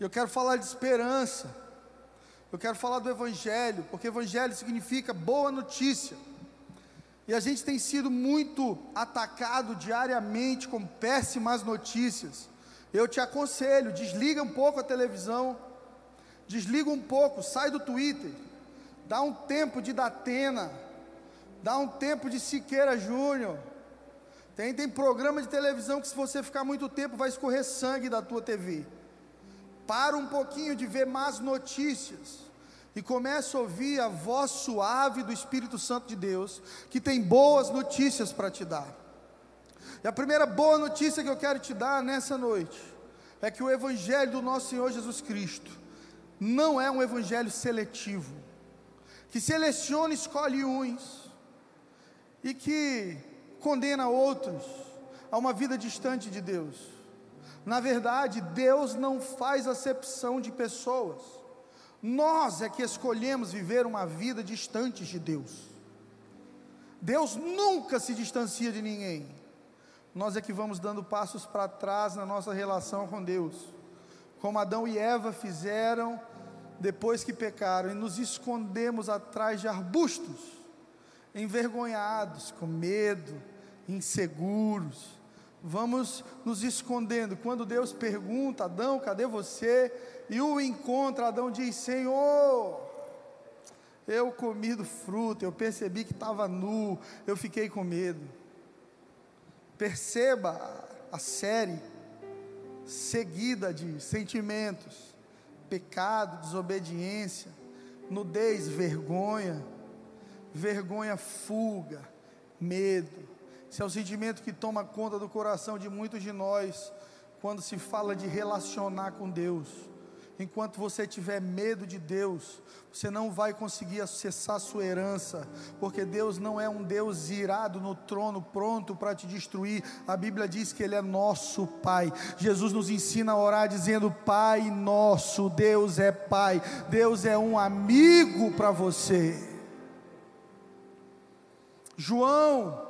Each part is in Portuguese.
Eu quero falar de esperança. Eu quero falar do Evangelho, porque Evangelho significa boa notícia. E a gente tem sido muito atacado diariamente com péssimas notícias. Eu te aconselho, desliga um pouco a televisão, desliga um pouco, sai do Twitter, dá um tempo de Datena, dá um tempo de Siqueira Júnior. Tem, tem programa de televisão que se você ficar muito tempo vai escorrer sangue da tua TV. Para um pouquinho de ver más notícias e começa a ouvir a voz suave do Espírito Santo de Deus, que tem boas notícias para te dar. E a primeira boa notícia que eu quero te dar nessa noite é que o Evangelho do nosso Senhor Jesus Cristo não é um Evangelho seletivo, que seleciona e escolhe uns, e que condena outros a uma vida distante de Deus. Na verdade, Deus não faz acepção de pessoas. Nós é que escolhemos viver uma vida distante de Deus. Deus nunca se distancia de ninguém. Nós é que vamos dando passos para trás na nossa relação com Deus, como Adão e Eva fizeram depois que pecaram, e nos escondemos atrás de arbustos, envergonhados, com medo, inseguros vamos nos escondendo. Quando Deus pergunta, Adão, cadê você? E o encontra, Adão diz: Senhor, eu comi do fruto, eu percebi que estava nu, eu fiquei com medo. Perceba a série seguida de sentimentos: pecado, desobediência, nudez, vergonha, vergonha, fuga, medo esse é o sentimento que toma conta do coração de muitos de nós quando se fala de relacionar com Deus. Enquanto você tiver medo de Deus, você não vai conseguir acessar sua herança, porque Deus não é um Deus irado no trono, pronto para te destruir. A Bíblia diz que Ele é nosso Pai. Jesus nos ensina a orar dizendo: Pai nosso, Deus é Pai, Deus é um amigo para você. João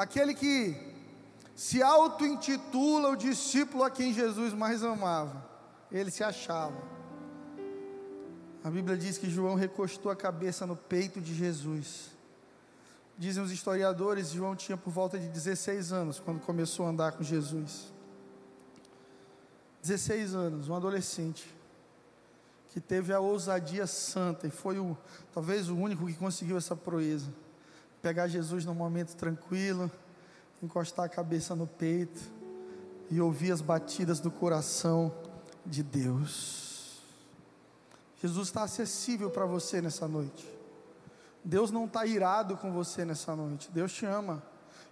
aquele que se auto-intitula o discípulo a quem Jesus mais amava, ele se achava. A Bíblia diz que João recostou a cabeça no peito de Jesus. Dizem os historiadores, João tinha por volta de 16 anos quando começou a andar com Jesus. 16 anos, um adolescente que teve a ousadia santa e foi o talvez o único que conseguiu essa proeza pegar Jesus num momento tranquilo, encostar a cabeça no peito e ouvir as batidas do coração de Deus. Jesus está acessível para você nessa noite. Deus não está irado com você nessa noite. Deus te ama,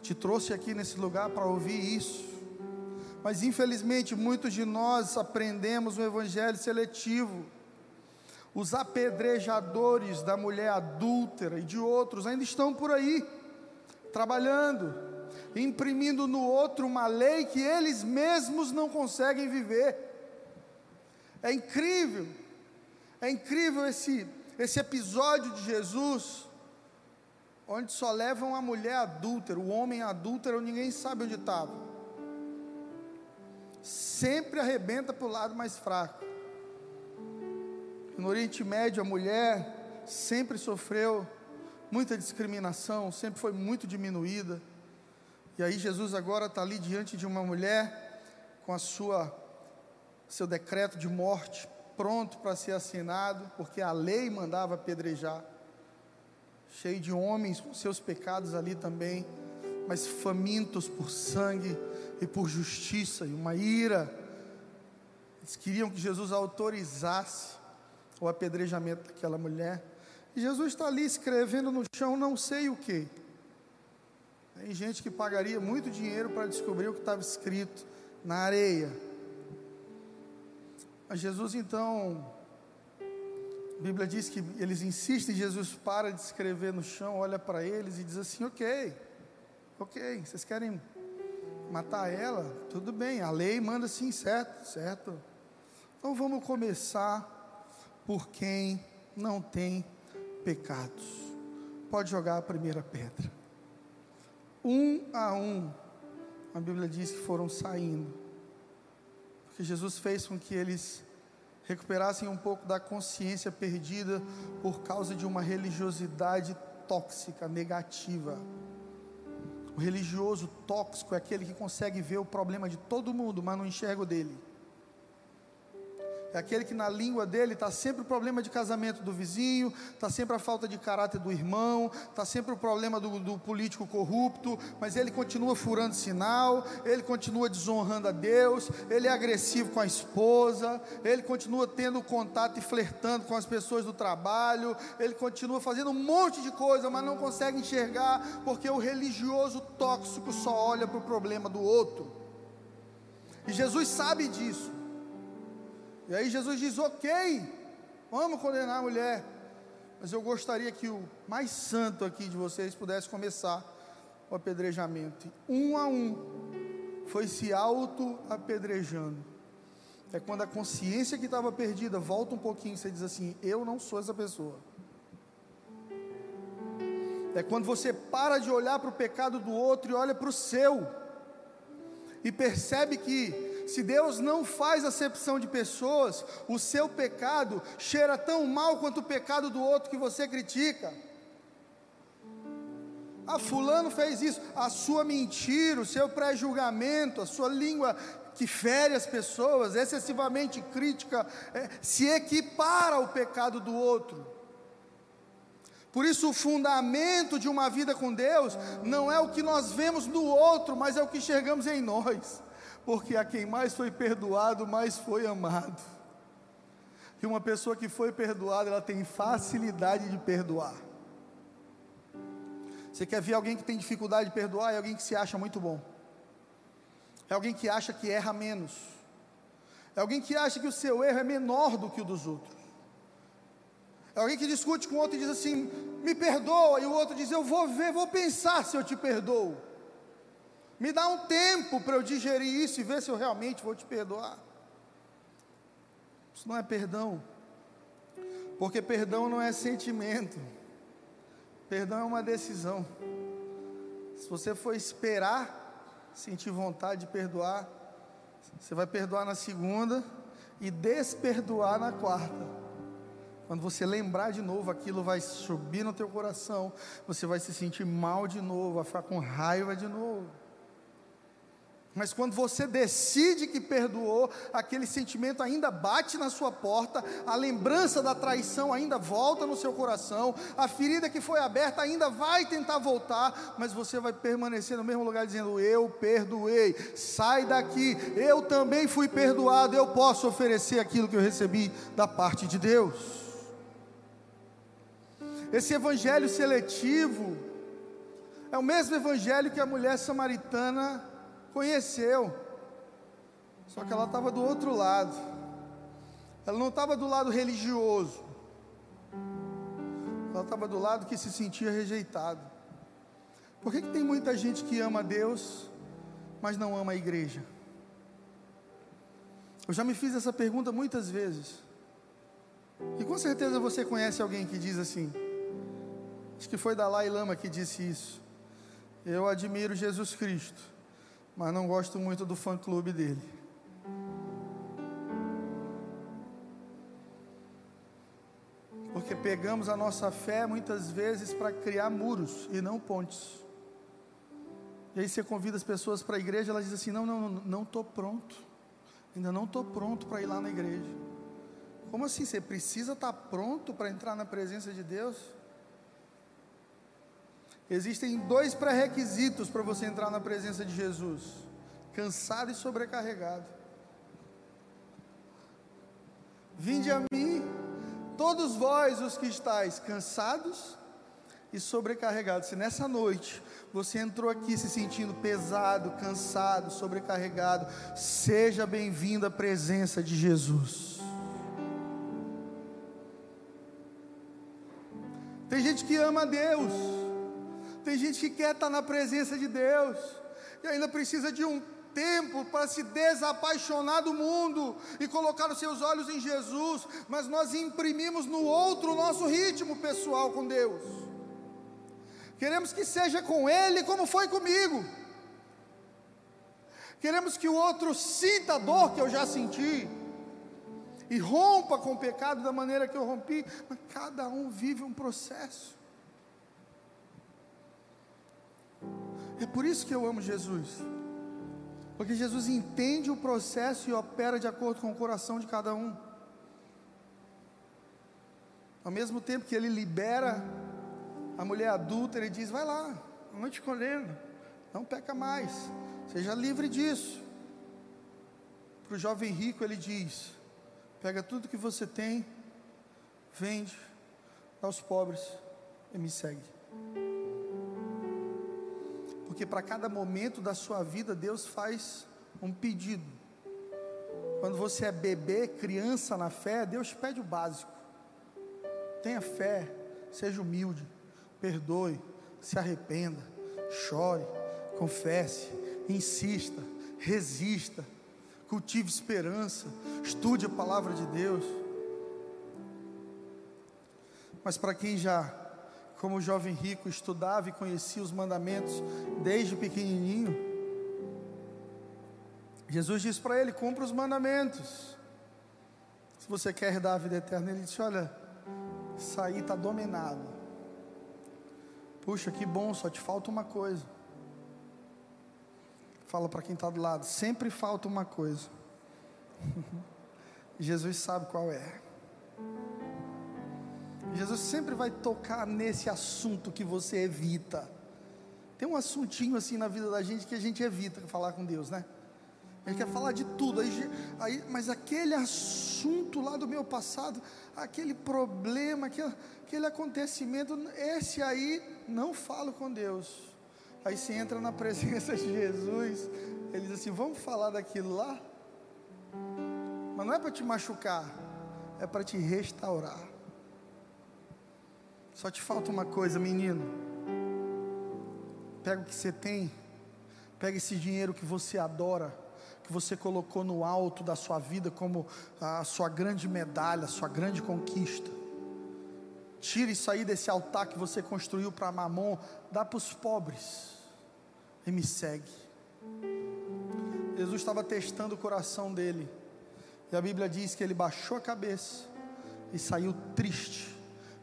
te trouxe aqui nesse lugar para ouvir isso. Mas infelizmente muitos de nós aprendemos um evangelho seletivo os apedrejadores da mulher adúltera e de outros ainda estão por aí, trabalhando, imprimindo no outro uma lei que eles mesmos não conseguem viver. É incrível, é incrível esse, esse episódio de Jesus, onde só levam a mulher adúltera, o homem adúltero, ninguém sabe onde estava. Sempre arrebenta para o lado mais fraco. No Oriente Médio, a mulher sempre sofreu muita discriminação, sempre foi muito diminuída. E aí Jesus agora está ali diante de uma mulher com a sua seu decreto de morte pronto para ser assinado, porque a lei mandava apedrejar. Cheio de homens com seus pecados ali também, mas famintos por sangue e por justiça e uma ira. Eles queriam que Jesus autorizasse o apedrejamento daquela mulher. E Jesus está ali escrevendo no chão, não sei o que. Tem gente que pagaria muito dinheiro para descobrir o que estava escrito na areia. Mas Jesus então, a Bíblia diz que eles insistem, Jesus para de escrever no chão, olha para eles e diz assim: Ok, ok, vocês querem matar ela? Tudo bem, a lei manda sim, certo, certo. Então vamos começar por quem não tem pecados. Pode jogar a primeira pedra. Um a um, a Bíblia diz que foram saindo. Porque Jesus fez com que eles recuperassem um pouco da consciência perdida por causa de uma religiosidade tóxica, negativa. O religioso tóxico é aquele que consegue ver o problema de todo mundo, mas não enxerga o dele. É aquele que na língua dele está sempre o problema de casamento do vizinho, está sempre a falta de caráter do irmão, está sempre o problema do, do, político corrupto, mas ele continua furando sinal, ele continua desonrando a Deus, ele é agressivo com a esposa, ele continua tendo contato e flertando com as pessoas do trabalho, ele continua fazendo um monte de coisa, mas não consegue enxergar, porque o religioso tóxico só olha para o problema do outro. E Jesus sabe disso. E aí Jesus diz: Ok, vamos condenar a mulher. Mas eu gostaria que o mais santo aqui de vocês pudesse começar o apedrejamento. Um a um, foi se auto-apedrejando. É quando a consciência que estava perdida volta um pouquinho e você diz assim: Eu não sou essa pessoa. É quando você para de olhar para o pecado do outro e olha para o seu, e percebe que se Deus não faz acepção de pessoas, o seu pecado cheira tão mal quanto o pecado do outro que você critica. Ah, Fulano fez isso, a sua mentira, o seu pré-julgamento, a sua língua que fere as pessoas, excessivamente crítica, é, se equipara ao pecado do outro. Por isso, o fundamento de uma vida com Deus não é o que nós vemos no outro, mas é o que enxergamos em nós porque a quem mais foi perdoado, mais foi amado. E uma pessoa que foi perdoada, ela tem facilidade de perdoar. Você quer ver alguém que tem dificuldade de perdoar? É alguém que se acha muito bom. É alguém que acha que erra menos. É alguém que acha que o seu erro é menor do que o dos outros. É alguém que discute com o outro e diz assim: me perdoa, e o outro diz: eu vou ver, vou pensar se eu te perdoo. Me dá um tempo para eu digerir isso e ver se eu realmente vou te perdoar. Isso não é perdão. Porque perdão não é sentimento. Perdão é uma decisão. Se você for esperar sentir vontade de perdoar, você vai perdoar na segunda e desperdoar na quarta. Quando você lembrar de novo, aquilo vai subir no teu coração, você vai se sentir mal de novo, vai ficar com raiva de novo. Mas quando você decide que perdoou, aquele sentimento ainda bate na sua porta, a lembrança da traição ainda volta no seu coração, a ferida que foi aberta ainda vai tentar voltar, mas você vai permanecer no mesmo lugar dizendo: Eu perdoei, sai daqui, eu também fui perdoado, eu posso oferecer aquilo que eu recebi da parte de Deus. Esse evangelho seletivo é o mesmo evangelho que a mulher samaritana conheceu, só que ela estava do outro lado, ela não estava do lado religioso, ela estava do lado que se sentia rejeitado. Por que, que tem muita gente que ama Deus, mas não ama a igreja? Eu já me fiz essa pergunta muitas vezes. E com certeza você conhece alguém que diz assim. Acho que foi Dalai Lama que disse isso. Eu admiro Jesus Cristo mas não gosto muito do fã-clube dele. Porque pegamos a nossa fé muitas vezes para criar muros e não pontes. E aí você convida as pessoas para a igreja, elas dizem assim: não, não, não estou pronto. Ainda não estou pronto para ir lá na igreja. Como assim? Você precisa estar tá pronto para entrar na presença de Deus? Existem dois pré-requisitos para você entrar na presença de Jesus: cansado e sobrecarregado. Vinde a mim, todos vós os que estáis cansados e sobrecarregados. Se nessa noite você entrou aqui se sentindo pesado, cansado, sobrecarregado, seja bem-vindo à presença de Jesus. Tem gente que ama a Deus tem gente que quer estar na presença de Deus e ainda precisa de um tempo para se desapaixonar do mundo e colocar os seus olhos em Jesus, mas nós imprimimos no outro o nosso ritmo pessoal com Deus. Queremos que seja com Ele como foi comigo. Queremos que o outro sinta a dor que eu já senti. e rompa com o pecado da maneira que eu rompi, mas cada um vive um processo. É por isso que eu amo Jesus. Porque Jesus entende o processo e opera de acordo com o coração de cada um. Ao mesmo tempo que ele libera a mulher adulta, ele diz: vai lá, não te condeno, não peca mais, seja livre disso. Para o jovem rico, ele diz: pega tudo que você tem, vende, dá aos pobres e me segue. Porque para cada momento da sua vida, Deus faz um pedido. Quando você é bebê, criança na fé, Deus pede o básico. Tenha fé, seja humilde, perdoe, se arrependa, chore, confesse, insista, resista, cultive esperança, estude a palavra de Deus. Mas para quem já como o jovem rico estudava e conhecia os mandamentos desde pequenininho, Jesus disse para ele: cumpra os mandamentos. Se você quer herdar a vida eterna, ele disse: Olha, isso aí está dominado. Puxa, que bom, só te falta uma coisa. Fala para quem está do lado: sempre falta uma coisa. Jesus sabe qual é. Jesus sempre vai tocar nesse assunto que você evita. Tem um assuntinho assim na vida da gente que a gente evita falar com Deus, né? A gente quer falar de tudo, aí, aí, mas aquele assunto lá do meu passado, aquele problema, aquele, aquele acontecimento, esse aí não falo com Deus. Aí você entra na presença de Jesus, ele diz assim: Vamos falar daquilo lá? Mas não é para te machucar, é para te restaurar. Só te falta uma coisa, menino. Pega o que você tem, pega esse dinheiro que você adora, que você colocou no alto da sua vida como a sua grande medalha, a sua grande conquista. Tira isso aí desse altar que você construiu para Mamon, dá para os pobres e me segue. Jesus estava testando o coração dele, e a Bíblia diz que ele baixou a cabeça e saiu triste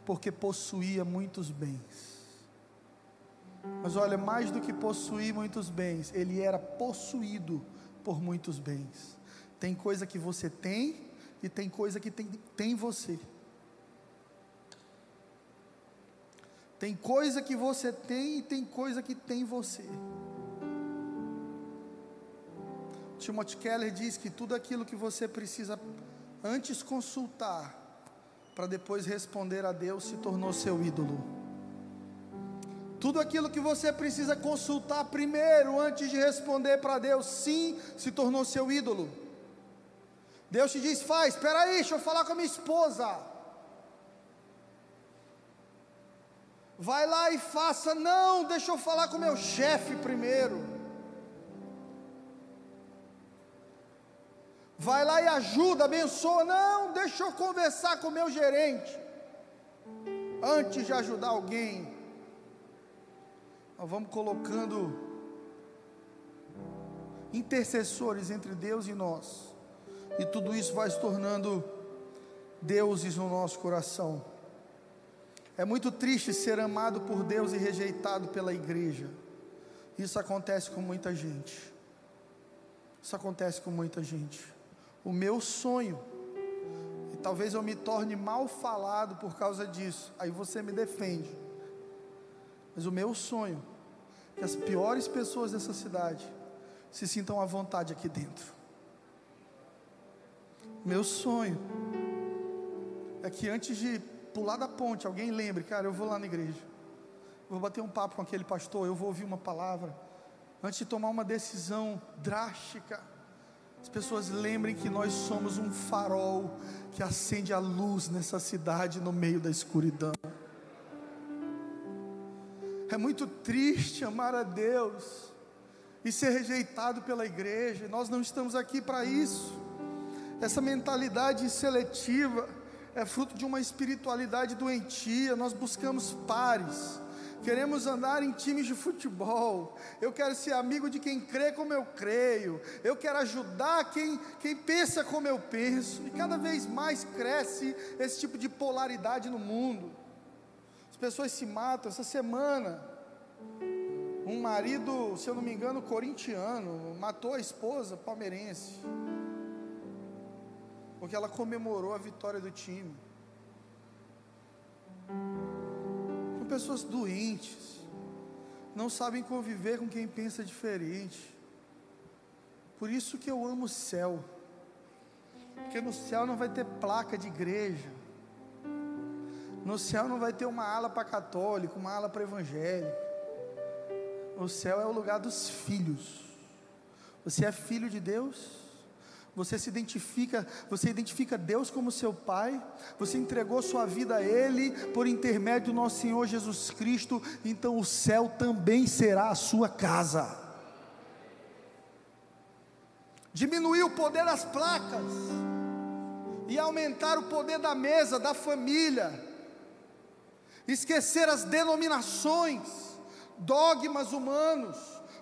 porque possuía muitos bens. Mas olha, mais do que possuir muitos bens, ele era possuído por muitos bens. Tem coisa que você tem e tem coisa que tem, tem você. Tem coisa que você tem e tem coisa que tem você. Timothy Keller diz que tudo aquilo que você precisa antes consultar para depois responder a Deus se tornou seu ídolo. Tudo aquilo que você precisa consultar primeiro, antes de responder para Deus sim, se tornou seu ídolo. Deus te diz: faz, espera aí, deixa eu falar com a minha esposa. Vai lá e faça, não, deixa eu falar com meu chefe primeiro. Vai lá e ajuda, abençoa. Não, deixa eu conversar com o meu gerente. Antes de ajudar alguém, nós vamos colocando intercessores entre Deus e nós, e tudo isso vai se tornando deuses no nosso coração. É muito triste ser amado por Deus e rejeitado pela igreja. Isso acontece com muita gente. Isso acontece com muita gente o meu sonho. E talvez eu me torne mal falado por causa disso. Aí você me defende. Mas o meu sonho é que as piores pessoas dessa cidade se sintam à vontade aqui dentro. Meu sonho é que antes de pular da ponte, alguém lembre, cara, eu vou lá na igreja. vou bater um papo com aquele pastor, eu vou ouvir uma palavra. Antes de tomar uma decisão drástica, as pessoas lembrem que nós somos um farol que acende a luz nessa cidade no meio da escuridão. É muito triste amar a Deus e ser rejeitado pela igreja. Nós não estamos aqui para isso. Essa mentalidade seletiva é fruto de uma espiritualidade doentia. Nós buscamos pares queremos andar em times de futebol, eu quero ser amigo de quem crê como eu creio, eu quero ajudar quem, quem pensa como eu penso, e cada vez mais cresce esse tipo de polaridade no mundo. As pessoas se matam. Essa semana, um marido, se eu não me engano, corintiano, matou a esposa palmeirense, porque ela comemorou a vitória do time. São pessoas doentes, não sabem conviver com quem pensa diferente. Por isso que eu amo o céu, porque no céu não vai ter placa de igreja, no céu não vai ter uma ala para católico, uma ala para evangélico. O céu é o lugar dos filhos. Você é filho de Deus? Você se identifica, você identifica Deus como seu pai, você entregou sua vida a Ele por intermédio do nosso Senhor Jesus Cristo, então o céu também será a sua casa. Diminuir o poder das placas e aumentar o poder da mesa, da família, esquecer as denominações, dogmas humanos,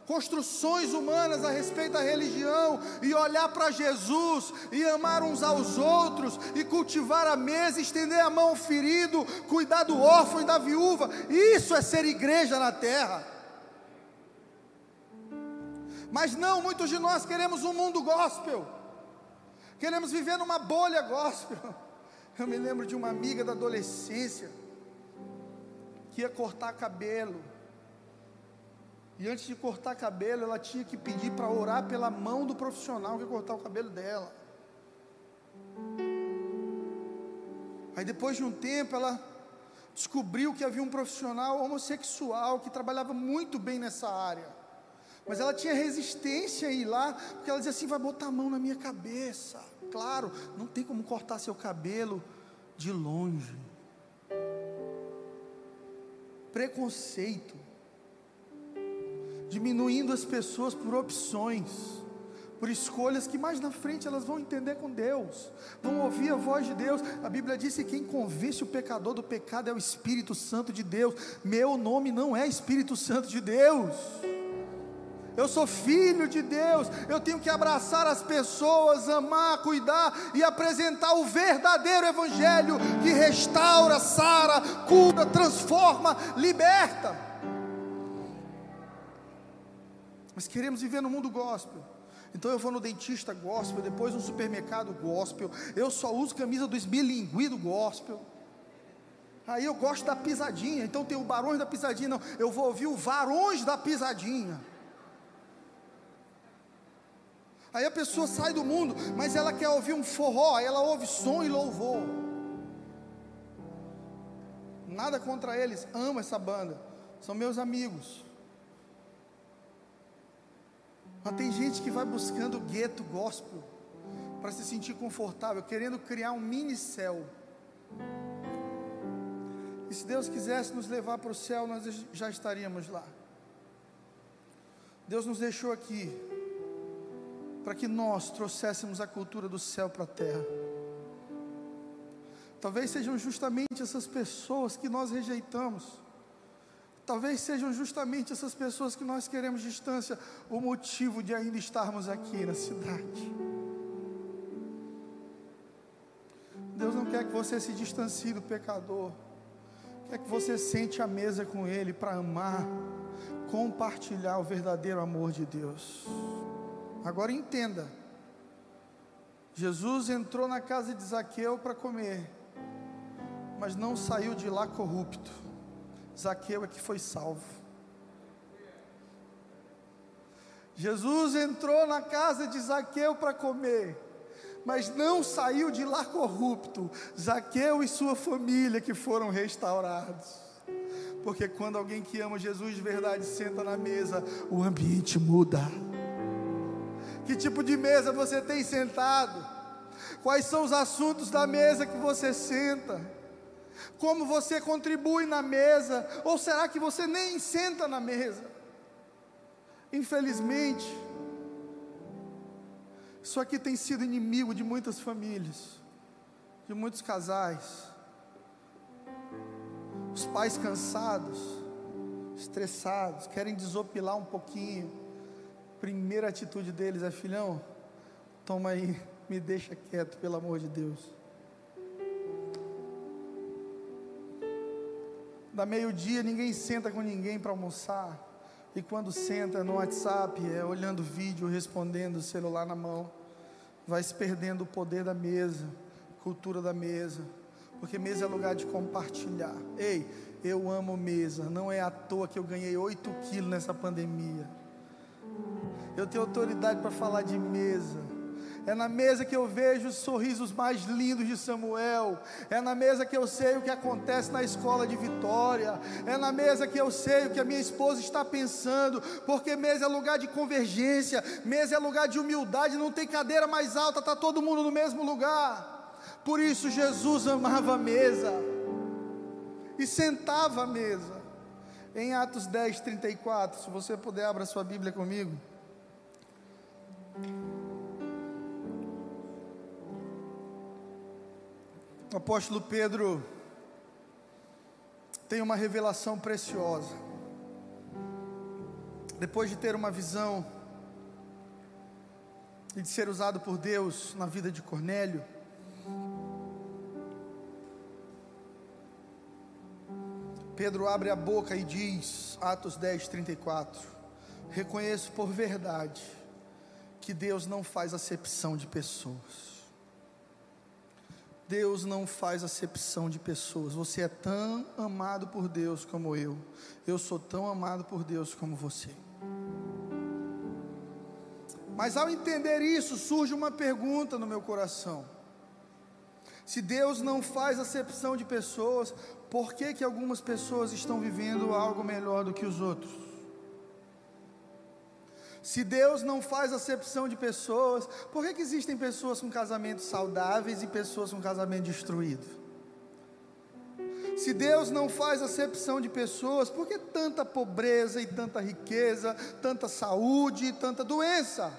construções humanas a respeito da religião e olhar para Jesus e amar uns aos outros e cultivar a mesa, estender a mão ao ferido, cuidar do órfão e da viúva. Isso é ser igreja na terra. Mas não, muitos de nós queremos um mundo gospel. Queremos viver numa bolha gospel. Eu me lembro de uma amiga da adolescência que ia cortar cabelo e antes de cortar cabelo, ela tinha que pedir para orar pela mão do profissional que ia cortar o cabelo dela. Aí depois de um tempo, ela descobriu que havia um profissional homossexual que trabalhava muito bem nessa área. Mas ela tinha resistência a ir lá, porque ela dizia assim: vai botar a mão na minha cabeça. Claro, não tem como cortar seu cabelo de longe. Preconceito diminuindo as pessoas por opções, por escolhas que mais na frente elas vão entender com Deus, vão ouvir a voz de Deus. A Bíblia diz que quem convence o pecador do pecado é o Espírito Santo de Deus. Meu nome não é Espírito Santo de Deus. Eu sou filho de Deus, eu tenho que abraçar as pessoas, amar, cuidar e apresentar o verdadeiro Evangelho que restaura, sara, cura, transforma, liberta. Mas queremos viver no mundo gospel. Então eu vou no dentista gospel, depois no supermercado gospel. Eu só uso camisa do esbilingui do gospel. Aí eu gosto da pisadinha, então tem o barões da pisadinha, não, eu vou ouvir o varões da pisadinha. Aí a pessoa sai do mundo, mas ela quer ouvir um forró, ela ouve som e louvor. Nada contra eles, amo essa banda, são meus amigos. Mas tem gente que vai buscando gueto gospel para se sentir confortável, querendo criar um mini céu. E se Deus quisesse nos levar para o céu, nós já estaríamos lá. Deus nos deixou aqui para que nós trouxéssemos a cultura do céu para a terra. Talvez sejam justamente essas pessoas que nós rejeitamos Talvez sejam justamente essas pessoas que nós queremos distância o motivo de ainda estarmos aqui na cidade. Deus não quer que você se distancie do pecador, quer que você sente a mesa com Ele para amar, compartilhar o verdadeiro amor de Deus. Agora entenda: Jesus entrou na casa de Zaqueu para comer, mas não saiu de lá corrupto. Zaqueu é que foi salvo. Jesus entrou na casa de Zaqueu para comer, mas não saiu de lá corrupto. Zaqueu e sua família que foram restaurados. Porque quando alguém que ama Jesus de verdade senta na mesa, o ambiente muda. Que tipo de mesa você tem sentado? Quais são os assuntos da mesa que você senta? Como você contribui na mesa? Ou será que você nem senta na mesa? Infelizmente, isso aqui tem sido inimigo de muitas famílias, de muitos casais. Os pais cansados, estressados, querem desopilar um pouquinho. Primeira atitude deles é: filhão, toma aí, me deixa quieto, pelo amor de Deus. Da meio-dia, ninguém senta com ninguém para almoçar. E quando senta no WhatsApp, é olhando vídeo, respondendo, celular na mão, vai se perdendo o poder da mesa, cultura da mesa, porque mesa é lugar de compartilhar. Ei, eu amo mesa, não é à toa que eu ganhei 8 quilos nessa pandemia. Eu tenho autoridade para falar de mesa. É na mesa que eu vejo os sorrisos mais lindos de Samuel. É na mesa que eu sei o que acontece na escola de Vitória. É na mesa que eu sei o que a minha esposa está pensando. Porque mesa é lugar de convergência. Mesa é lugar de humildade. Não tem cadeira mais alta, está todo mundo no mesmo lugar. Por isso Jesus amava a mesa. E sentava à mesa. Em Atos 10, 34. Se você puder, abra sua Bíblia comigo. O apóstolo Pedro tem uma revelação preciosa. Depois de ter uma visão e de ser usado por Deus na vida de Cornélio, Pedro abre a boca e diz, Atos 10, 34: Reconheço por verdade que Deus não faz acepção de pessoas. Deus não faz acepção de pessoas. Você é tão amado por Deus como eu. Eu sou tão amado por Deus como você. Mas ao entender isso, surge uma pergunta no meu coração. Se Deus não faz acepção de pessoas, por que que algumas pessoas estão vivendo algo melhor do que os outros? Se Deus não faz acepção de pessoas, por que, que existem pessoas com casamentos saudáveis e pessoas com casamento destruído? Se Deus não faz acepção de pessoas, por que tanta pobreza e tanta riqueza, tanta saúde e tanta doença?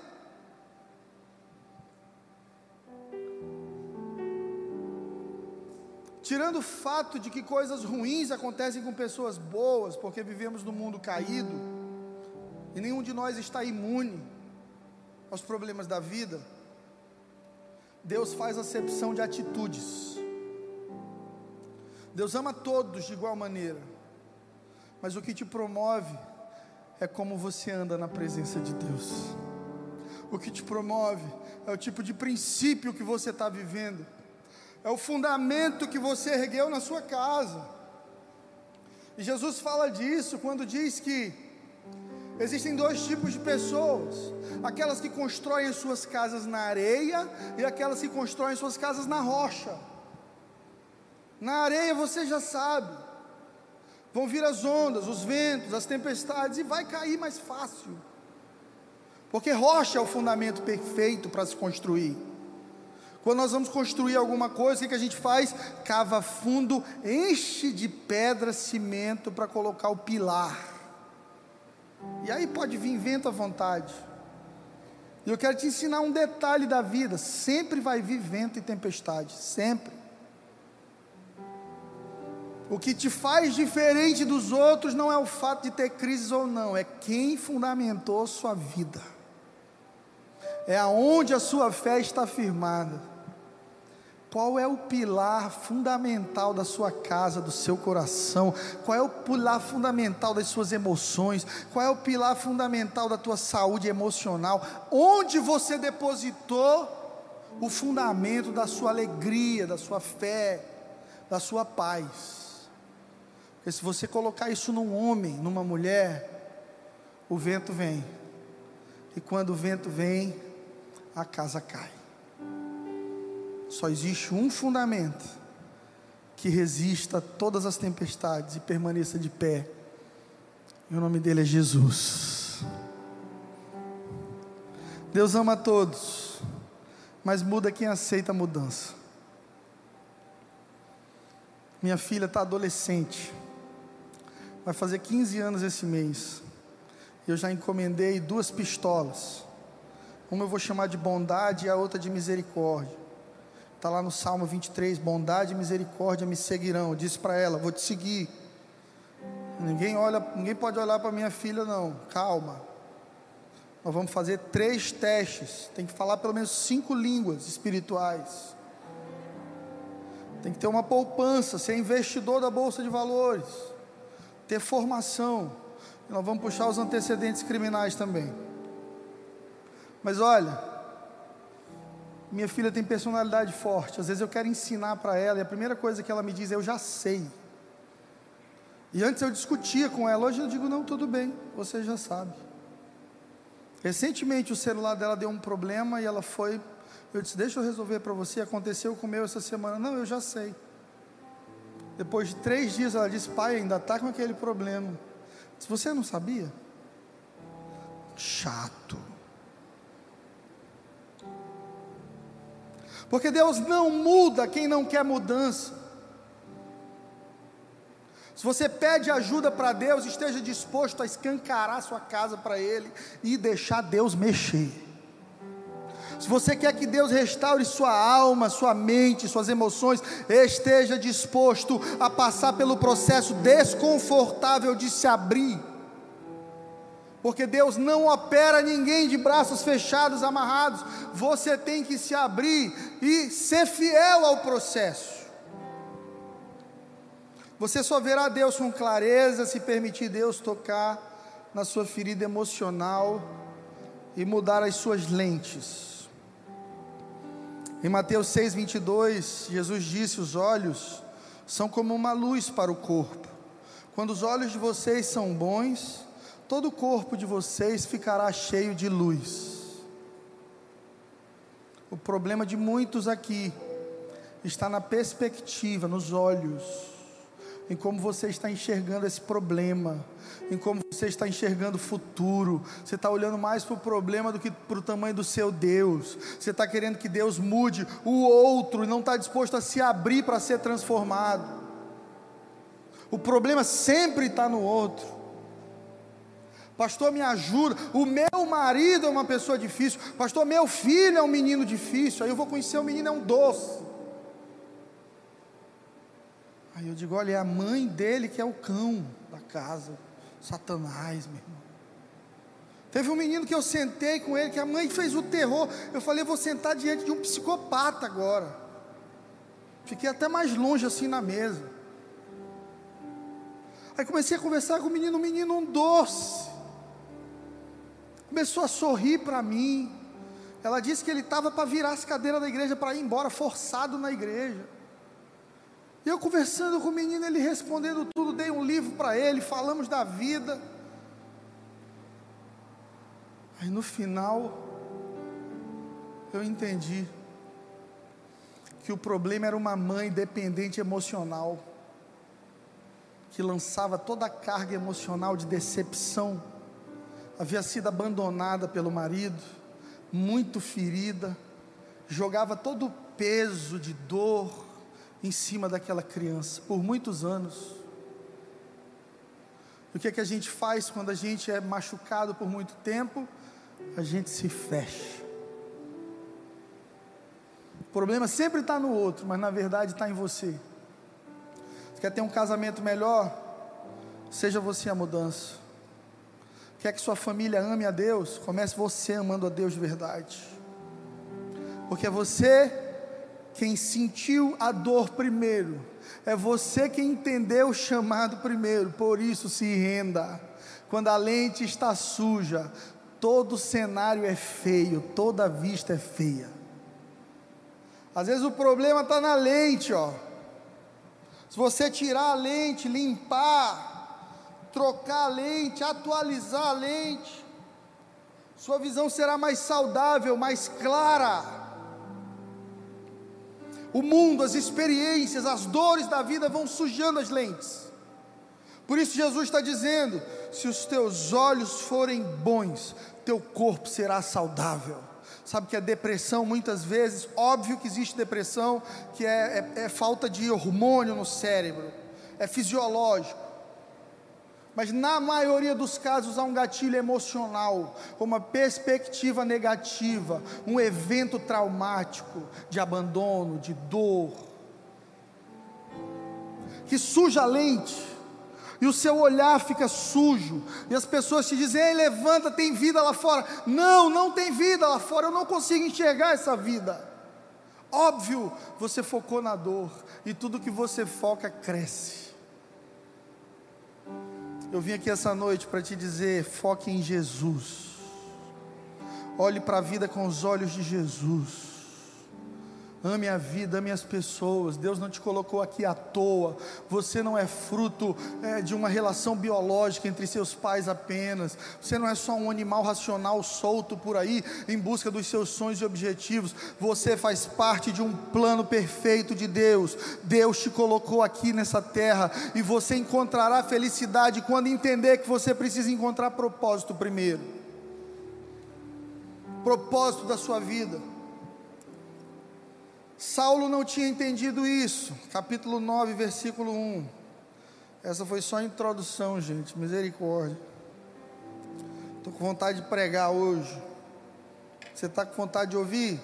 Tirando o fato de que coisas ruins acontecem com pessoas boas, porque vivemos num mundo caído, e nenhum de nós está imune aos problemas da vida. Deus faz acepção de atitudes. Deus ama todos de igual maneira. Mas o que te promove é como você anda na presença de Deus. O que te promove é o tipo de princípio que você está vivendo, é o fundamento que você ergueu na sua casa. E Jesus fala disso quando diz que Existem dois tipos de pessoas: aquelas que constroem suas casas na areia e aquelas que constroem suas casas na rocha. Na areia você já sabe, vão vir as ondas, os ventos, as tempestades e vai cair mais fácil, porque rocha é o fundamento perfeito para se construir. Quando nós vamos construir alguma coisa, o que, a gente faz? Cava fundo, enche de pedra, cimento para colocar o pilar. E aí pode vir vento à vontade. E eu quero te ensinar um detalhe da vida: sempre vai vir vento e tempestade, sempre. O que te faz diferente dos outros não é o fato de ter crises ou não, é quem fundamentou sua vida, é aonde a sua fé está firmada. Qual é o pilar fundamental da sua casa, do seu coração? Qual é o pilar fundamental das suas emoções? Qual é o pilar fundamental da tua saúde emocional? Onde você depositou o fundamento da sua alegria, da sua fé, da sua paz? Porque se você colocar isso num homem, numa mulher, o vento vem. E quando o vento vem, a casa cai. Só existe um fundamento que resista a todas as tempestades e permaneça de pé. E o nome dele é Jesus. Deus ama a todos, mas muda quem aceita a mudança. Minha filha está adolescente, vai fazer 15 anos esse mês. Eu já encomendei duas pistolas. Uma eu vou chamar de bondade e a outra de misericórdia. Está lá no Salmo 23, bondade e misericórdia me seguirão. Disse para ela, vou te seguir. Ninguém olha, ninguém pode olhar para minha filha não. Calma. Nós vamos fazer três testes. Tem que falar pelo menos cinco línguas espirituais. Tem que ter uma poupança, ser investidor da bolsa de valores, ter formação. E nós vamos puxar os antecedentes criminais também. Mas olha, minha filha tem personalidade forte. Às vezes eu quero ensinar para ela e a primeira coisa que ela me diz é: "Eu já sei". E antes eu discutia com ela, hoje eu digo: "Não, tudo bem, você já sabe". Recentemente o celular dela deu um problema e ela foi. Eu disse: Deixa eu resolver para você. Aconteceu com o meu essa semana. Não, eu já sei. Depois de três dias ela disse: Pai, ainda está com aquele problema. Se você não sabia? Chato. Porque Deus não muda quem não quer mudança. Se você pede ajuda para Deus, esteja disposto a escancarar sua casa para Ele e deixar Deus mexer. Se você quer que Deus restaure sua alma, sua mente, suas emoções, esteja disposto a passar pelo processo desconfortável de se abrir. Porque Deus não opera ninguém de braços fechados, amarrados. Você tem que se abrir e ser fiel ao processo. Você só verá Deus com clareza se permitir Deus tocar na sua ferida emocional e mudar as suas lentes. Em Mateus 6:22, Jesus disse: "Os olhos são como uma luz para o corpo. Quando os olhos de vocês são bons, todo o corpo de vocês ficará cheio de luz." O problema de muitos aqui está na perspectiva, nos olhos em como você está enxergando esse problema, em como você está enxergando o futuro. Você está olhando mais para o problema do que para o tamanho do seu Deus. Você está querendo que Deus mude o outro e não está disposto a se abrir para ser transformado. O problema sempre está no outro. Pastor, me ajuda. O meu marido é uma pessoa difícil. Pastor, meu filho é um menino difícil. Aí eu vou conhecer o menino é um doce. Aí eu digo: olha, é a mãe dele que é o cão da casa, Satanás, meu irmão. Teve um menino que eu sentei com ele, que a mãe fez o terror. Eu falei: vou sentar diante de um psicopata agora. Fiquei até mais longe assim na mesa. Aí comecei a conversar com o menino, menino um doce. Começou a sorrir para mim. Ela disse que ele estava para virar as cadeiras da igreja para ir embora, forçado na igreja. E eu conversando com o menino, ele respondendo tudo, dei um livro para ele, falamos da vida. Aí no final, eu entendi que o problema era uma mãe dependente emocional, que lançava toda a carga emocional de decepção, havia sido abandonada pelo marido, muito ferida, jogava todo o peso de dor, em cima daquela criança por muitos anos. O que é que a gente faz quando a gente é machucado por muito tempo? A gente se fecha. O problema sempre está no outro, mas na verdade está em você. Você quer ter um casamento melhor? Seja você a mudança. Quer que sua família ame a Deus? Comece você amando a Deus de verdade. Porque é você quem sentiu a dor primeiro, é você quem entendeu o chamado primeiro, por isso se renda. Quando a lente está suja, todo cenário é feio, toda vista é feia. Às vezes o problema está na lente, ó. Se você tirar a lente, limpar, trocar a lente, atualizar a lente, sua visão será mais saudável, mais clara o mundo, as experiências, as dores da vida vão sujando as lentes. Por isso Jesus está dizendo: se os teus olhos forem bons, teu corpo será saudável. Sabe que a depressão, muitas vezes, óbvio que existe depressão, que é, é, é falta de hormônio no cérebro, é fisiológico. Mas na maioria dos casos há um gatilho emocional, uma perspectiva negativa, um evento traumático de abandono, de dor, que suja a lente. e o seu olhar fica sujo, e as pessoas te dizem: Ei, levanta, tem vida lá fora. Não, não tem vida lá fora, eu não consigo enxergar essa vida. Óbvio, você focou na dor, e tudo que você foca cresce. Eu vim aqui essa noite para te dizer: foque em Jesus, olhe para a vida com os olhos de Jesus. Ame a vida, ame as pessoas. Deus não te colocou aqui à toa. Você não é fruto é, de uma relação biológica entre seus pais apenas. Você não é só um animal racional solto por aí em busca dos seus sonhos e objetivos. Você faz parte de um plano perfeito de Deus. Deus te colocou aqui nessa terra e você encontrará felicidade quando entender que você precisa encontrar propósito primeiro. Propósito da sua vida. Saulo não tinha entendido isso. Capítulo 9, versículo 1. Essa foi só a introdução, gente. Misericórdia. Estou com vontade de pregar hoje. Você está com vontade de ouvir?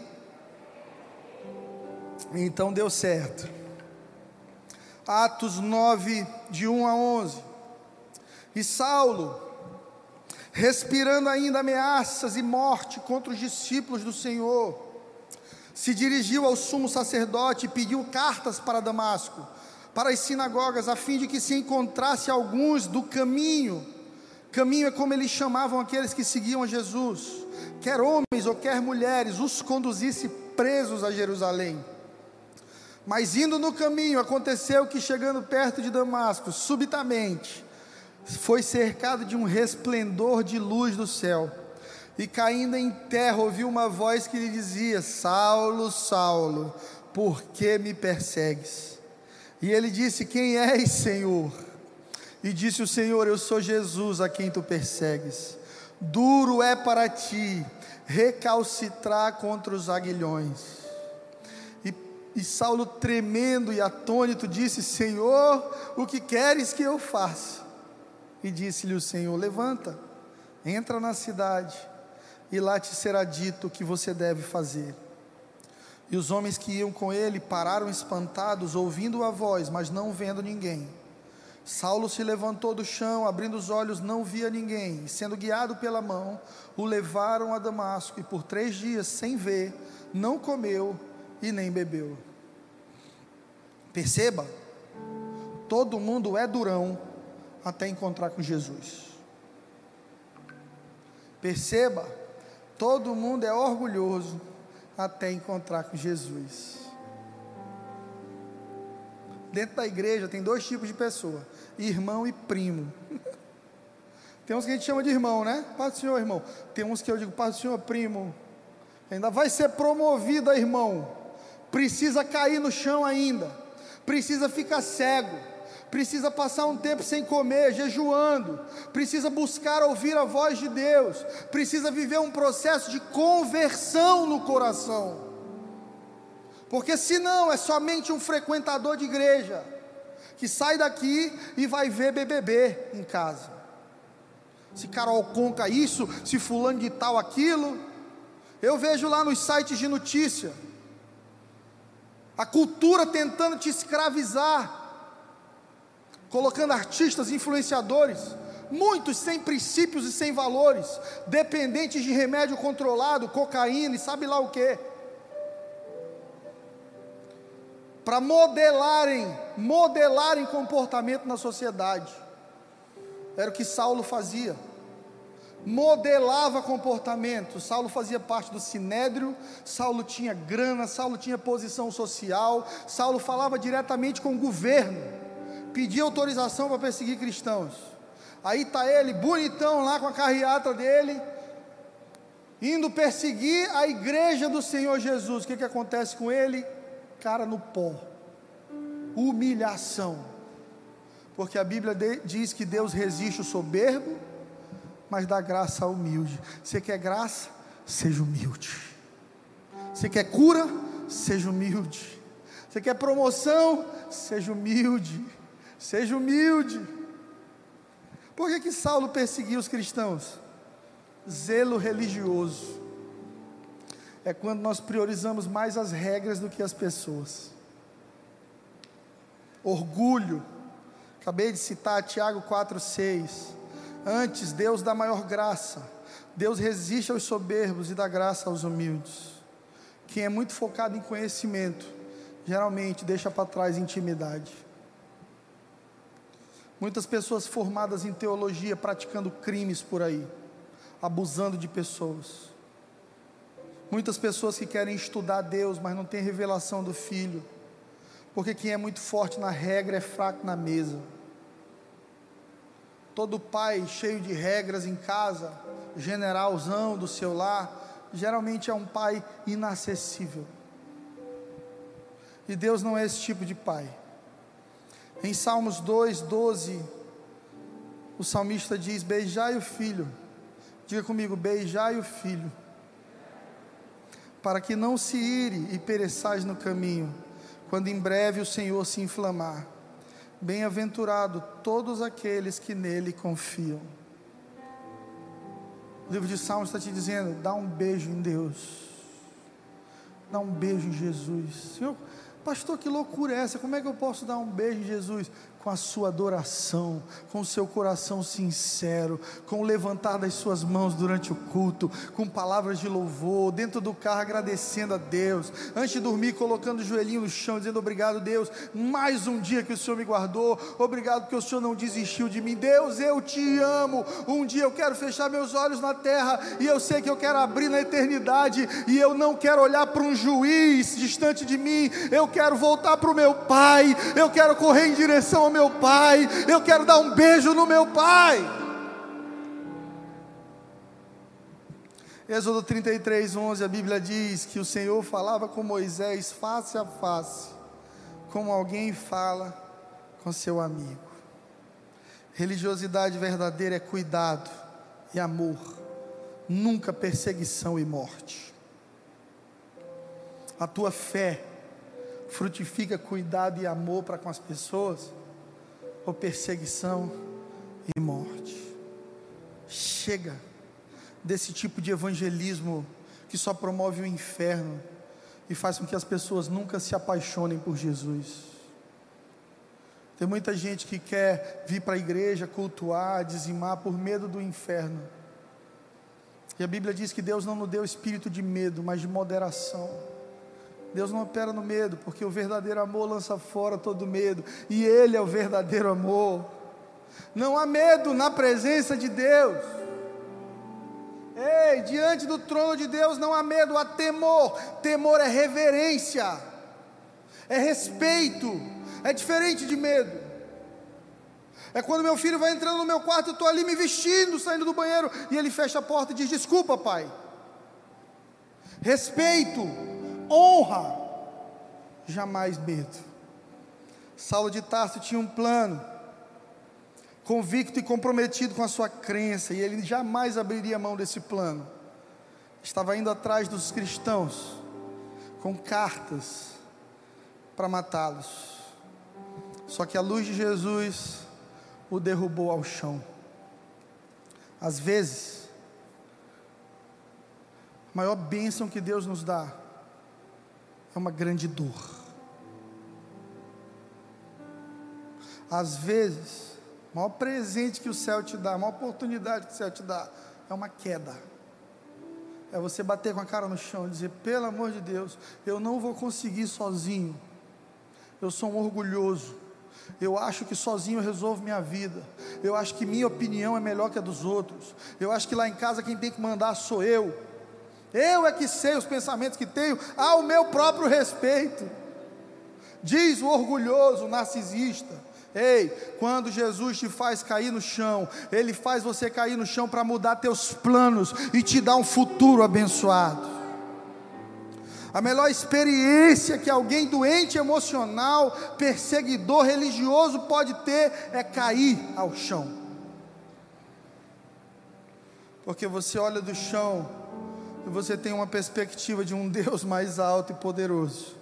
Então deu certo. Atos 9, de 1 a 11. E Saulo, respirando ainda ameaças e morte contra os discípulos do Senhor, se dirigiu ao sumo sacerdote e pediu cartas para Damasco, para as sinagogas, a fim de que se encontrasse alguns do caminho. Caminho é como eles chamavam aqueles que seguiam a Jesus, quer homens ou quer mulheres, os conduzisse presos a Jerusalém. Mas indo no caminho, aconteceu que chegando perto de Damasco, subitamente, foi cercado de um resplendor de luz do céu e caindo em terra, ouviu uma voz que lhe dizia: Saulo, Saulo, por que me persegues? E ele disse: Quem és, Senhor? E disse o Senhor: Eu sou Jesus a quem tu persegues. Duro é para ti recalcitrar contra os aguilhões. E, e Saulo, tremendo e atônito, disse: Senhor, o que queres que eu faça? E disse-lhe o Senhor: Levanta, entra na cidade e lá te será dito o que você deve fazer. E os homens que iam com ele pararam espantados, ouvindo a voz, mas não vendo ninguém. Saulo se levantou do chão, abrindo os olhos, não via ninguém, sendo guiado pela mão, o levaram a Damasco, e por três dias, sem ver, não comeu e nem bebeu. Perceba, todo mundo é durão até encontrar com Jesus. Perceba, Todo mundo é orgulhoso até encontrar com Jesus. Dentro da igreja tem dois tipos de pessoa: irmão e primo. tem uns que a gente chama de irmão, né? Paz do Senhor, irmão. Tem uns que eu digo, Paz do Senhor, primo. Ainda vai ser promovido irmão. Precisa cair no chão ainda. Precisa ficar cego precisa passar um tempo sem comer, jejuando, precisa buscar ouvir a voz de Deus, precisa viver um processo de conversão no coração. Porque senão é somente um frequentador de igreja que sai daqui e vai ver BBB em casa. Se Carol Conca isso, se fulano de tal aquilo. Eu vejo lá nos sites de notícia a cultura tentando te escravizar colocando artistas, influenciadores, muitos sem princípios e sem valores, dependentes de remédio controlado, cocaína e sabe lá o que. Para modelarem, modelarem comportamento na sociedade. Era o que Saulo fazia. Modelava comportamento. Saulo fazia parte do sinédrio, Saulo tinha grana, Saulo tinha posição social, Saulo falava diretamente com o governo pedir autorização para perseguir cristãos. Aí está ele, bonitão lá com a carreata dele, indo perseguir a igreja do Senhor Jesus. O que, que acontece com ele? Cara no pó, humilhação, porque a Bíblia diz que Deus resiste o soberbo, mas dá graça ao humilde. Você quer graça? Seja humilde. Você quer cura? Seja humilde. Você quer promoção? Seja humilde. Seja humilde. Por que, que Saulo perseguia os cristãos? Zelo religioso. É quando nós priorizamos mais as regras do que as pessoas. Orgulho. Acabei de citar Tiago 4,6. Antes, Deus dá maior graça. Deus resiste aos soberbos e dá graça aos humildes. Quem é muito focado em conhecimento, geralmente deixa para trás intimidade. Muitas pessoas formadas em teologia praticando crimes por aí, abusando de pessoas. Muitas pessoas que querem estudar Deus, mas não têm revelação do Filho, porque quem é muito forte na regra é fraco na mesa. Todo pai cheio de regras em casa, generalzão do seu lar, geralmente é um pai inacessível. E Deus não é esse tipo de pai. Em Salmos 2, 12, o salmista diz: Beijai o filho. Diga comigo: Beijai o filho. Para que não se ire e pereçais no caminho, quando em breve o Senhor se inflamar. Bem-aventurado todos aqueles que nele confiam. O livro de Salmos está te dizendo: dá um beijo em Deus, dá um beijo em Jesus. Senhor, Pastor, que loucura é essa? Como é que eu posso dar um beijo em Jesus? Com a sua adoração, com o seu coração sincero, com o levantar das suas mãos durante o culto, com palavras de louvor, dentro do carro agradecendo a Deus, antes de dormir colocando o joelhinho no chão, dizendo obrigado, Deus, mais um dia que o Senhor me guardou, obrigado porque o Senhor não desistiu de mim. Deus, eu te amo. Um dia eu quero fechar meus olhos na terra e eu sei que eu quero abrir na eternidade e eu não quero olhar para um juiz distante de mim. Eu quero voltar para o meu pai, eu quero correr em direção ao meu pai, eu quero dar um beijo no meu pai. Êxodo 33, 11, a Bíblia diz que o Senhor falava com Moisés face a face, como alguém fala com seu amigo. Religiosidade verdadeira é cuidado e amor, nunca perseguição e morte. A tua fé frutifica cuidado e amor para com as pessoas, ou perseguição e morte. Chega desse tipo de evangelismo que só promove o inferno e faz com que as pessoas nunca se apaixonem por Jesus. Tem muita gente que quer vir para a igreja, cultuar, dizimar por medo do inferno. E a Bíblia diz que Deus não nos deu espírito de medo, mas de moderação. Deus não opera no medo, porque o verdadeiro amor lança fora todo medo, e Ele é o verdadeiro amor. Não há medo na presença de Deus. Ei, diante do trono de Deus não há medo, há temor. Temor é reverência, é respeito, é diferente de medo. É quando meu filho vai entrando no meu quarto, eu estou ali me vestindo, saindo do banheiro, e ele fecha a porta e diz: Desculpa, pai. Respeito, honra, jamais medo. Saulo de Tarso tinha um plano, convicto e comprometido com a sua crença, e ele jamais abriria mão desse plano. Estava indo atrás dos cristãos com cartas para matá-los. Só que a luz de Jesus o derrubou ao chão. Às vezes, a maior bênção que Deus nos dá é uma grande dor. Às vezes, o maior presente que o céu te dá, a maior oportunidade que o céu te dá, é uma queda. É você bater com a cara no chão e dizer: pelo amor de Deus, eu não vou conseguir sozinho. Eu sou um orgulhoso. Eu acho que sozinho eu resolvo minha vida. Eu acho que minha opinião é melhor que a dos outros. Eu acho que lá em casa quem tem que mandar sou eu. Eu é que sei os pensamentos que tenho ao meu próprio respeito. Diz o orgulhoso, narcisista. Ei, quando Jesus te faz cair no chão, Ele faz você cair no chão para mudar teus planos e te dar um futuro abençoado. A melhor experiência que alguém doente emocional, perseguidor religioso pode ter é cair ao chão. Porque você olha do chão e você tem uma perspectiva de um Deus mais alto e poderoso.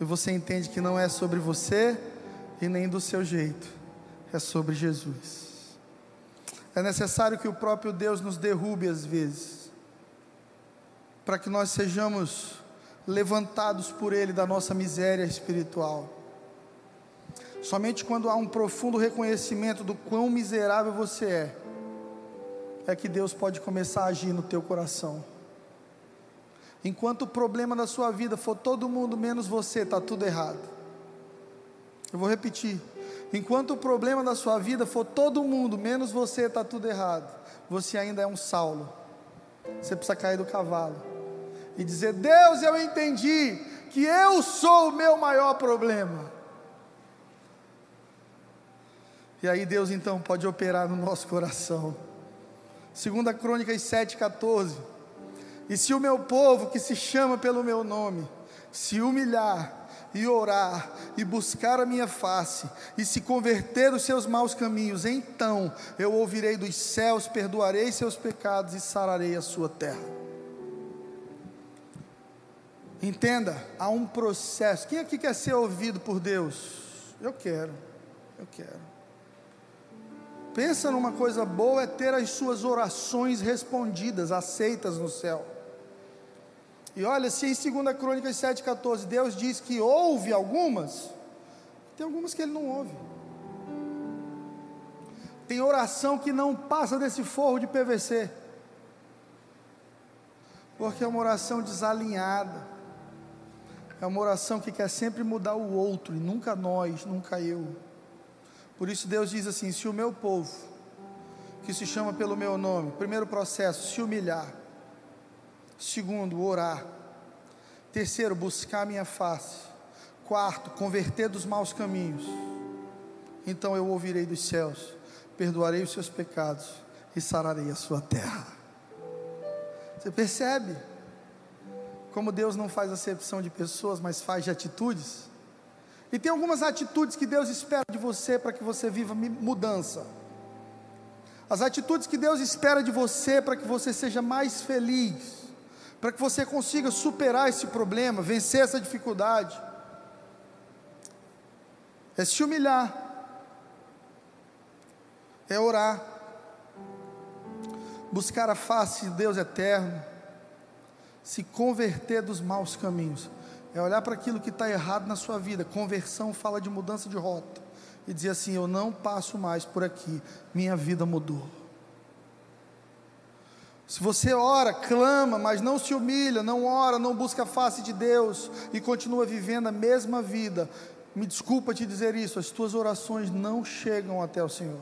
E você entende que não é sobre você e nem do seu jeito, é sobre Jesus. É necessário que o próprio Deus nos derrube às vezes, para que nós sejamos levantados por Ele da nossa miséria espiritual. Somente quando há um profundo reconhecimento do quão miserável você é, é que Deus pode começar a agir no teu coração. Enquanto o problema da sua vida for todo mundo menos você, está tudo errado. Eu vou repetir. Enquanto o problema da sua vida for todo mundo menos você, está tudo errado. Você ainda é um Saulo. Você precisa cair do cavalo e dizer: Deus, eu entendi que eu sou o meu maior problema. E aí Deus então pode operar no nosso coração. Segunda Crônicas 7,14. E se o meu povo, que se chama pelo meu nome, se humilhar e orar e buscar a minha face e se converter dos seus maus caminhos, então eu ouvirei dos céus, perdoarei seus pecados e sararei a sua terra. Entenda, há um processo. Quem aqui quer ser ouvido por Deus? Eu quero, eu quero. Pensa numa coisa boa é ter as suas orações respondidas, aceitas no céu. E olha, se em 2 Crônicas 7,14 Deus diz que ouve algumas, tem algumas que ele não ouve. Tem oração que não passa desse forro de PVC. Porque é uma oração desalinhada. É uma oração que quer sempre mudar o outro, e nunca nós, nunca eu. Por isso Deus diz assim: se o meu povo, que se chama pelo meu nome, primeiro processo, se humilhar, segundo, orar, terceiro, buscar minha face, quarto, converter dos maus caminhos, então eu ouvirei dos céus, perdoarei os seus pecados e sararei a sua terra. Você percebe como Deus não faz acepção de pessoas, mas faz de atitudes? E tem algumas atitudes que Deus espera de você para que você viva mudança. As atitudes que Deus espera de você para que você seja mais feliz, para que você consiga superar esse problema, vencer essa dificuldade, é se humilhar, é orar, buscar a face de Deus eterno, se converter dos maus caminhos. É olhar para aquilo que está errado na sua vida. Conversão fala de mudança de rota. E dizer assim: Eu não passo mais por aqui, minha vida mudou. Se você ora, clama, mas não se humilha, não ora, não busca a face de Deus e continua vivendo a mesma vida, me desculpa te dizer isso, as tuas orações não chegam até o Senhor.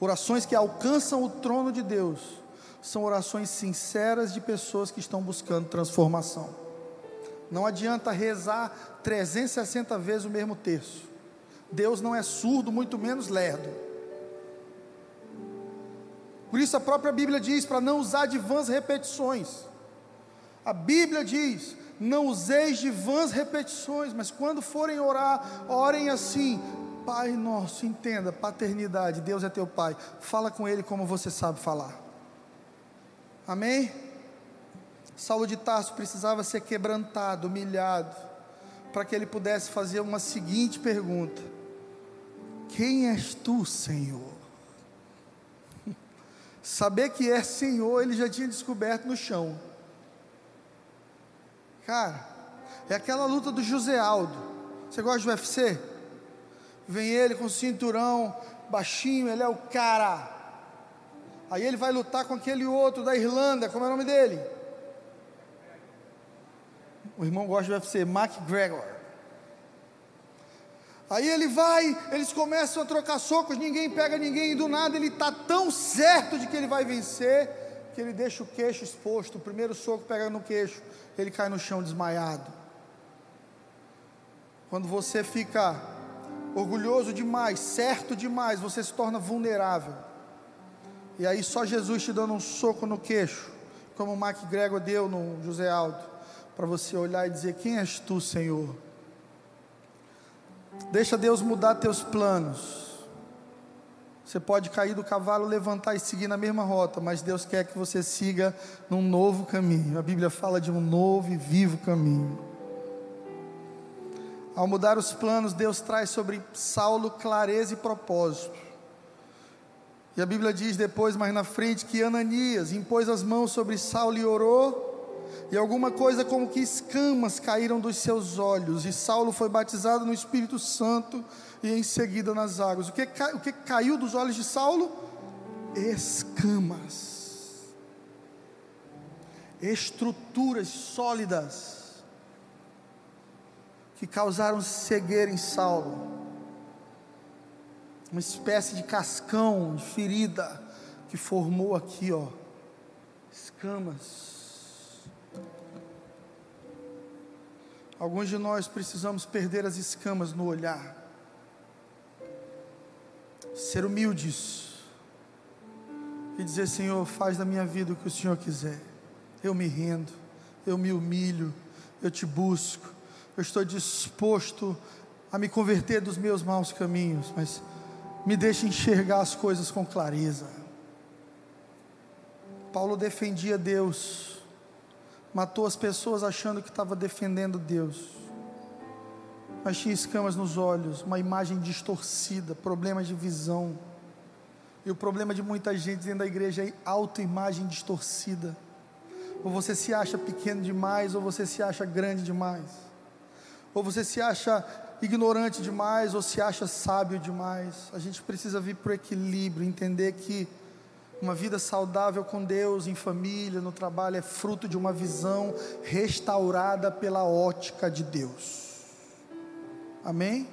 Orações que alcançam o trono de Deus são orações sinceras de pessoas que estão buscando transformação. Não adianta rezar 360 vezes o mesmo texto. Deus não é surdo, muito menos lerdo. Por isso a própria Bíblia diz para não usar de vãs repetições. A Bíblia diz: não useis de vãs repetições, mas quando forem orar, orem assim: Pai nosso, entenda, paternidade, Deus é teu Pai. Fala com Ele como você sabe falar. Amém? Saulo de Tarso precisava ser quebrantado, humilhado, para que ele pudesse fazer uma seguinte pergunta: Quem és tu, Senhor? Saber que é Senhor, ele já tinha descoberto no chão. Cara, é aquela luta do José Aldo. Você gosta de UFC? Vem ele com o cinturão baixinho, ele é o cara. Aí ele vai lutar com aquele outro da Irlanda, como é o nome dele? O irmão gosta de UFC, McGregor. Aí ele vai, eles começam a trocar socos, ninguém pega ninguém, e do nada ele está tão certo de que ele vai vencer, que ele deixa o queixo exposto. O primeiro soco pega no queixo, ele cai no chão desmaiado. Quando você fica orgulhoso demais, certo demais, você se torna vulnerável. E aí só Jesus te dando um soco no queixo, como o McGregor deu no José Aldo para você olhar e dizer: Quem és tu, Senhor? Deixa Deus mudar teus planos. Você pode cair do cavalo, levantar e seguir na mesma rota, mas Deus quer que você siga num novo caminho. A Bíblia fala de um novo e vivo caminho. Ao mudar os planos, Deus traz sobre Saulo clareza e propósito. E a Bíblia diz depois, mais na frente, que Ananias impôs as mãos sobre Saulo e orou, e alguma coisa como que escamas caíram dos seus olhos, e Saulo foi batizado no Espírito Santo e em seguida nas águas. O que, o que caiu dos olhos de Saulo? Escamas, estruturas sólidas que causaram cegueira em Saulo, uma espécie de cascão, de ferida que formou aqui, ó, escamas. Alguns de nós precisamos perder as escamas no olhar, ser humildes e dizer: Senhor, faz da minha vida o que o Senhor quiser. Eu me rendo, eu me humilho, eu te busco, eu estou disposto a me converter dos meus maus caminhos, mas me deixe enxergar as coisas com clareza. Paulo defendia Deus, matou as pessoas achando que estava defendendo Deus, mas tinha escamas nos olhos, uma imagem distorcida, problemas de visão. E o problema de muita gente dentro da igreja é autoimagem distorcida. Ou você se acha pequeno demais, ou você se acha grande demais. Ou você se acha ignorante demais, ou se acha sábio demais. A gente precisa vir para o equilíbrio, entender que uma vida saudável com Deus, em família, no trabalho, é fruto de uma visão restaurada pela ótica de Deus. Amém?